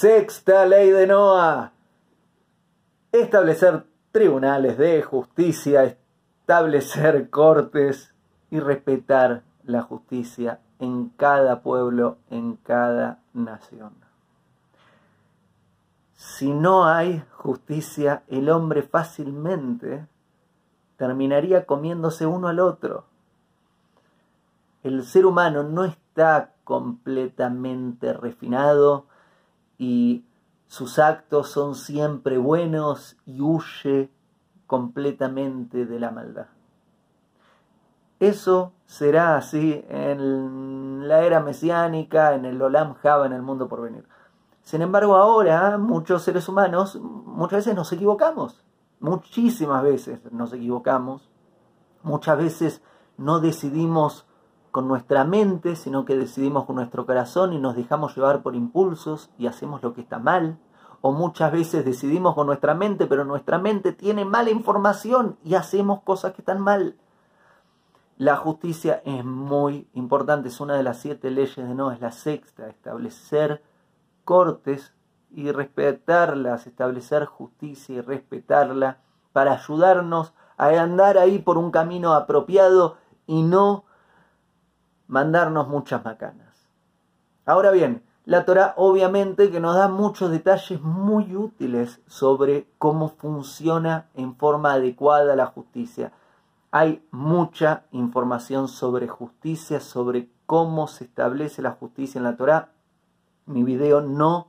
Sexta ley de Noah. Establecer tribunales de justicia, establecer cortes y respetar la justicia en cada pueblo, en cada nación. Si no hay justicia, el hombre fácilmente terminaría comiéndose uno al otro. El ser humano no está completamente refinado y sus actos son siempre buenos y huye completamente de la maldad. Eso será así en la era mesiánica, en el Olam Java, en el mundo por venir. Sin embargo, ahora muchos seres humanos muchas veces nos equivocamos. Muchísimas veces nos equivocamos. Muchas veces no decidimos nuestra mente, sino que decidimos con nuestro corazón y nos dejamos llevar por impulsos y hacemos lo que está mal. O muchas veces decidimos con nuestra mente, pero nuestra mente tiene mala información y hacemos cosas que están mal. La justicia es muy importante, es una de las siete leyes de no, es la sexta, establecer cortes y respetarlas, establecer justicia y respetarla para ayudarnos a andar ahí por un camino apropiado y no mandarnos muchas macanas. Ahora bien, la Torah obviamente que nos da muchos detalles muy útiles sobre cómo funciona en forma adecuada la justicia. Hay mucha información sobre justicia, sobre cómo se establece la justicia en la Torah. Mi video no,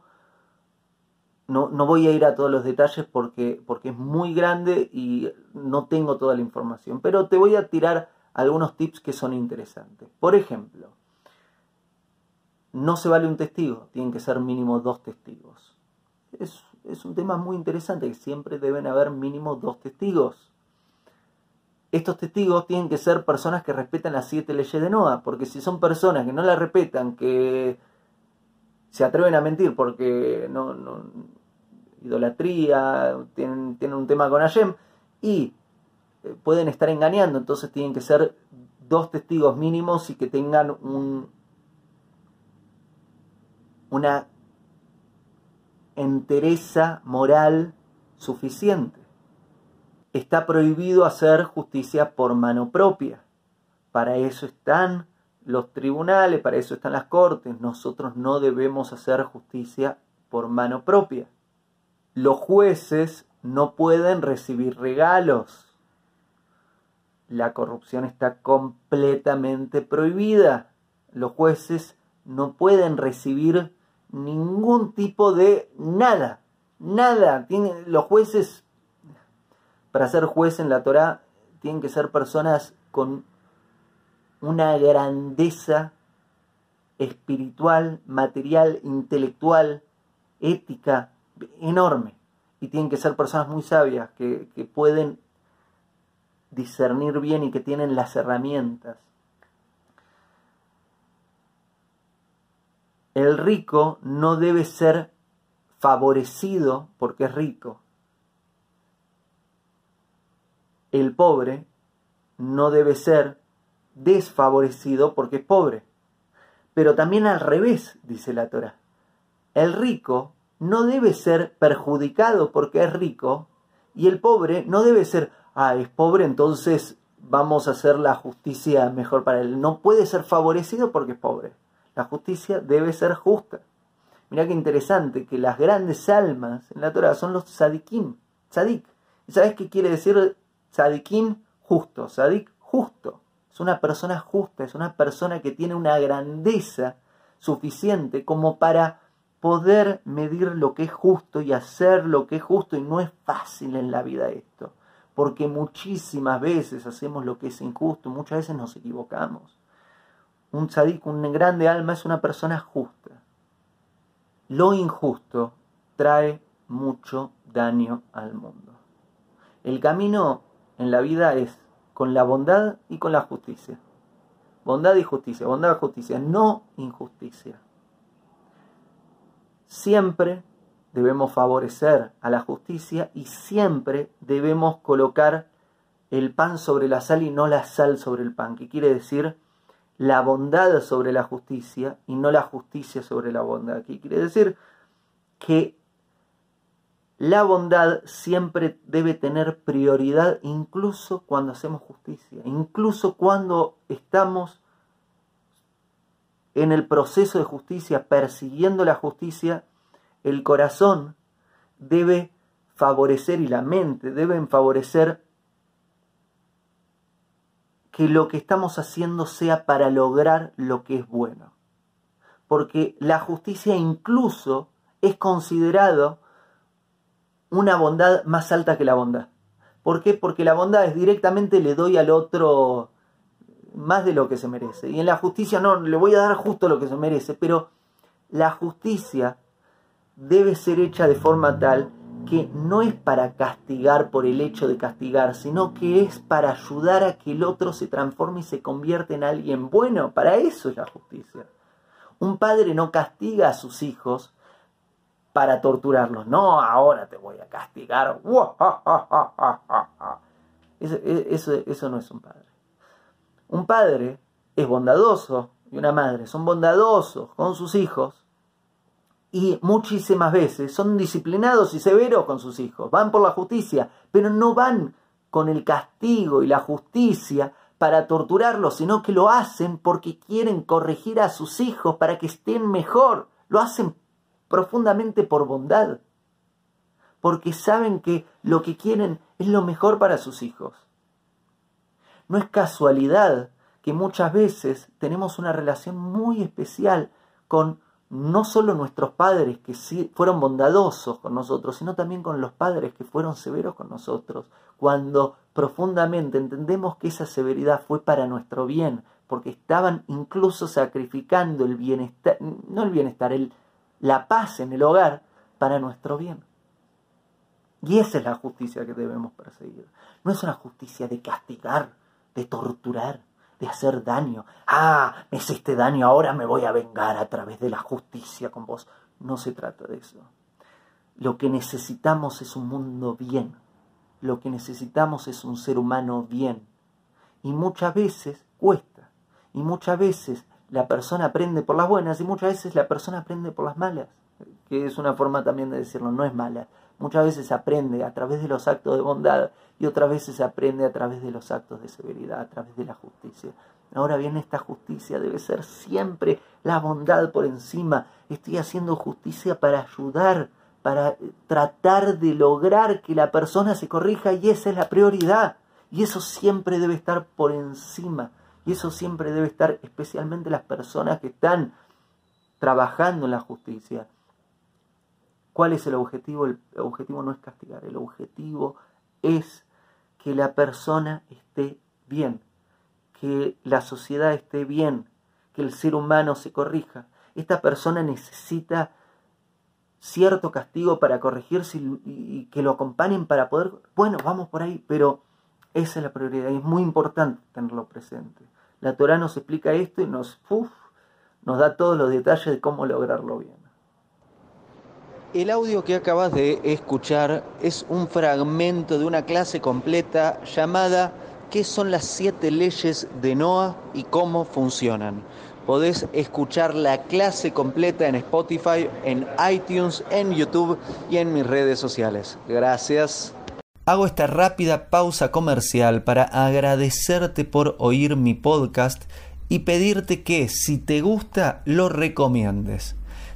no, no voy a ir a todos los detalles porque, porque es muy grande y no tengo toda la información, pero te voy a tirar algunos tips que son interesantes. Por ejemplo, no se vale un testigo, tienen que ser mínimo dos testigos. Es, un tema muy interesante, que siempre deben haber mínimo dos testigos. Estos testigos tienen que ser personas que respetan las siete leyes de Noah, porque si son personas que no las respetan, que se atreven a mentir porque no, idolatría, tienen, tienen un tema con Hashem, y pueden estar engañando, entonces tienen que ser dos testigos mínimos y que tengan un, una entereza moral suficiente. Está prohibido hacer justicia por mano propia. Para eso están los tribunales, para eso están las cortes. Nosotros no debemos hacer justicia por mano propia. Los jueces no pueden recibir regalos la corrupción está completamente prohibida. Los jueces no pueden recibir ningún tipo de nada. Nada. Tienen, los jueces, para ser juez en la Torah, tienen que ser personas con una grandeza espiritual, material, intelectual, ética enorme. Y tienen que ser personas muy sabias que, que pueden discernir bien y que tienen las herramientas. El rico no debe ser favorecido porque es rico. El pobre no debe ser desfavorecido porque es pobre. Pero también al revés, dice la Torah. El rico no debe ser perjudicado porque es rico y el pobre no debe ser ah, es pobre, entonces vamos a hacer la justicia mejor para él. No puede ser favorecido porque es pobre. La justicia debe ser justa. Mira qué interesante que las grandes almas en la Torah son los tzadikim, tzadik. ¿Y sabes qué quiere decir tzadikim? Justo, tzadik justo. Es una persona justa, es una persona que tiene una grandeza suficiente como para poder medir lo que es justo y hacer lo que es justo y no es fácil en la vida esto porque muchísimas veces hacemos lo que es injusto, muchas veces nos equivocamos. Un tzadik, un grande alma, es una persona justa. Lo injusto trae mucho daño al mundo. El camino en la vida es con la bondad y con la justicia. Bondad y justicia, bondad y justicia, no injusticia. Siempre debemos favorecer a la justicia y siempre debemos colocar el pan sobre la sal y no la sal sobre el pan, que quiere decir la bondad sobre la justicia y no la justicia sobre la bondad, que quiere decir que la bondad siempre debe tener prioridad incluso cuando hacemos justicia, incluso cuando estamos en el proceso de justicia, persiguiendo la justicia, el corazón debe favorecer y la mente deben favorecer que lo que estamos haciendo sea para lograr lo que es bueno. Porque la justicia incluso es considerado una bondad más alta que la bondad. ¿Por qué? Porque la bondad es directamente le doy al otro más de lo que se merece. Y en la justicia no, le voy a dar justo lo que se merece, pero la justicia debe ser hecha de forma tal que no es para castigar por el hecho de castigar, sino que es para ayudar a que el otro se transforme y se convierta en alguien bueno. Para eso es la justicia. Un padre no castiga a sus hijos para torturarlos. No, ahora te voy a castigar. Eso, eso, no es un padre. Un padre es bondadoso y una madre son bondadosos con sus hijos y muchísimas veces son disciplinados y severos con sus hijos. Van por la justicia, pero no van con el castigo y la justicia para torturarlos, sino que lo hacen porque quieren corregir a sus hijos para que estén mejor. Lo hacen profundamente por bondad, porque saben que lo que quieren es lo mejor para sus hijos. No es casualidad que muchas veces tenemos una relación muy especial con no solo nuestros padres que sí fueron bondadosos con nosotros, sino también con los padres que fueron severos con nosotros, cuando profundamente entendemos que esa severidad fue para nuestro bien, porque estaban incluso sacrificando el bienestar, no el bienestar, el, la paz en el hogar para nuestro bien. Y esa es la justicia que debemos perseguir. No es una justicia de castigar, de torturar, de hacer daño. Ah, me hiciste daño, ahora me voy a vengar a través de la justicia con vos. No se trata de eso. Lo que necesitamos es un mundo bien. Lo que necesitamos es un ser humano bien. Y muchas veces cuesta. Y muchas veces la persona aprende por las buenas y muchas veces la persona aprende por las malas, que es una forma también de decirlo, no es mala. Muchas veces se aprende a través de los actos de bondad y otras veces se aprende a través de los actos de severidad, a través de la justicia. Ahora bien, esta justicia debe ser siempre la bondad por encima. Estoy haciendo justicia para ayudar, para tratar de lograr que la persona se corrija y esa es la prioridad. Y eso siempre debe estar por encima y eso siempre debe estar especialmente las personas que están trabajando en la justicia. ¿Cuál es el objetivo? El objetivo no es castigar, el objetivo es que la persona esté bien, que la sociedad esté bien, que el ser humano se corrija. Esta persona necesita cierto castigo para corregirse y, que lo acompañen para poder... Bueno, vamos por ahí, pero esa es la prioridad y es muy importante tenerlo presente. La Torah nos explica esto y nos, nos da todos los detalles de cómo lograrlo bien. El audio que acabas de escuchar es un fragmento de una clase completa llamada ¿Qué son las siete leyes de Noah y cómo funcionan? Podés escuchar la clase completa en Spotify, en iTunes, en YouTube y en mis redes sociales. Gracias. Hago esta rápida pausa comercial para agradecerte por oír mi podcast y pedirte que si te gusta lo recomiendes.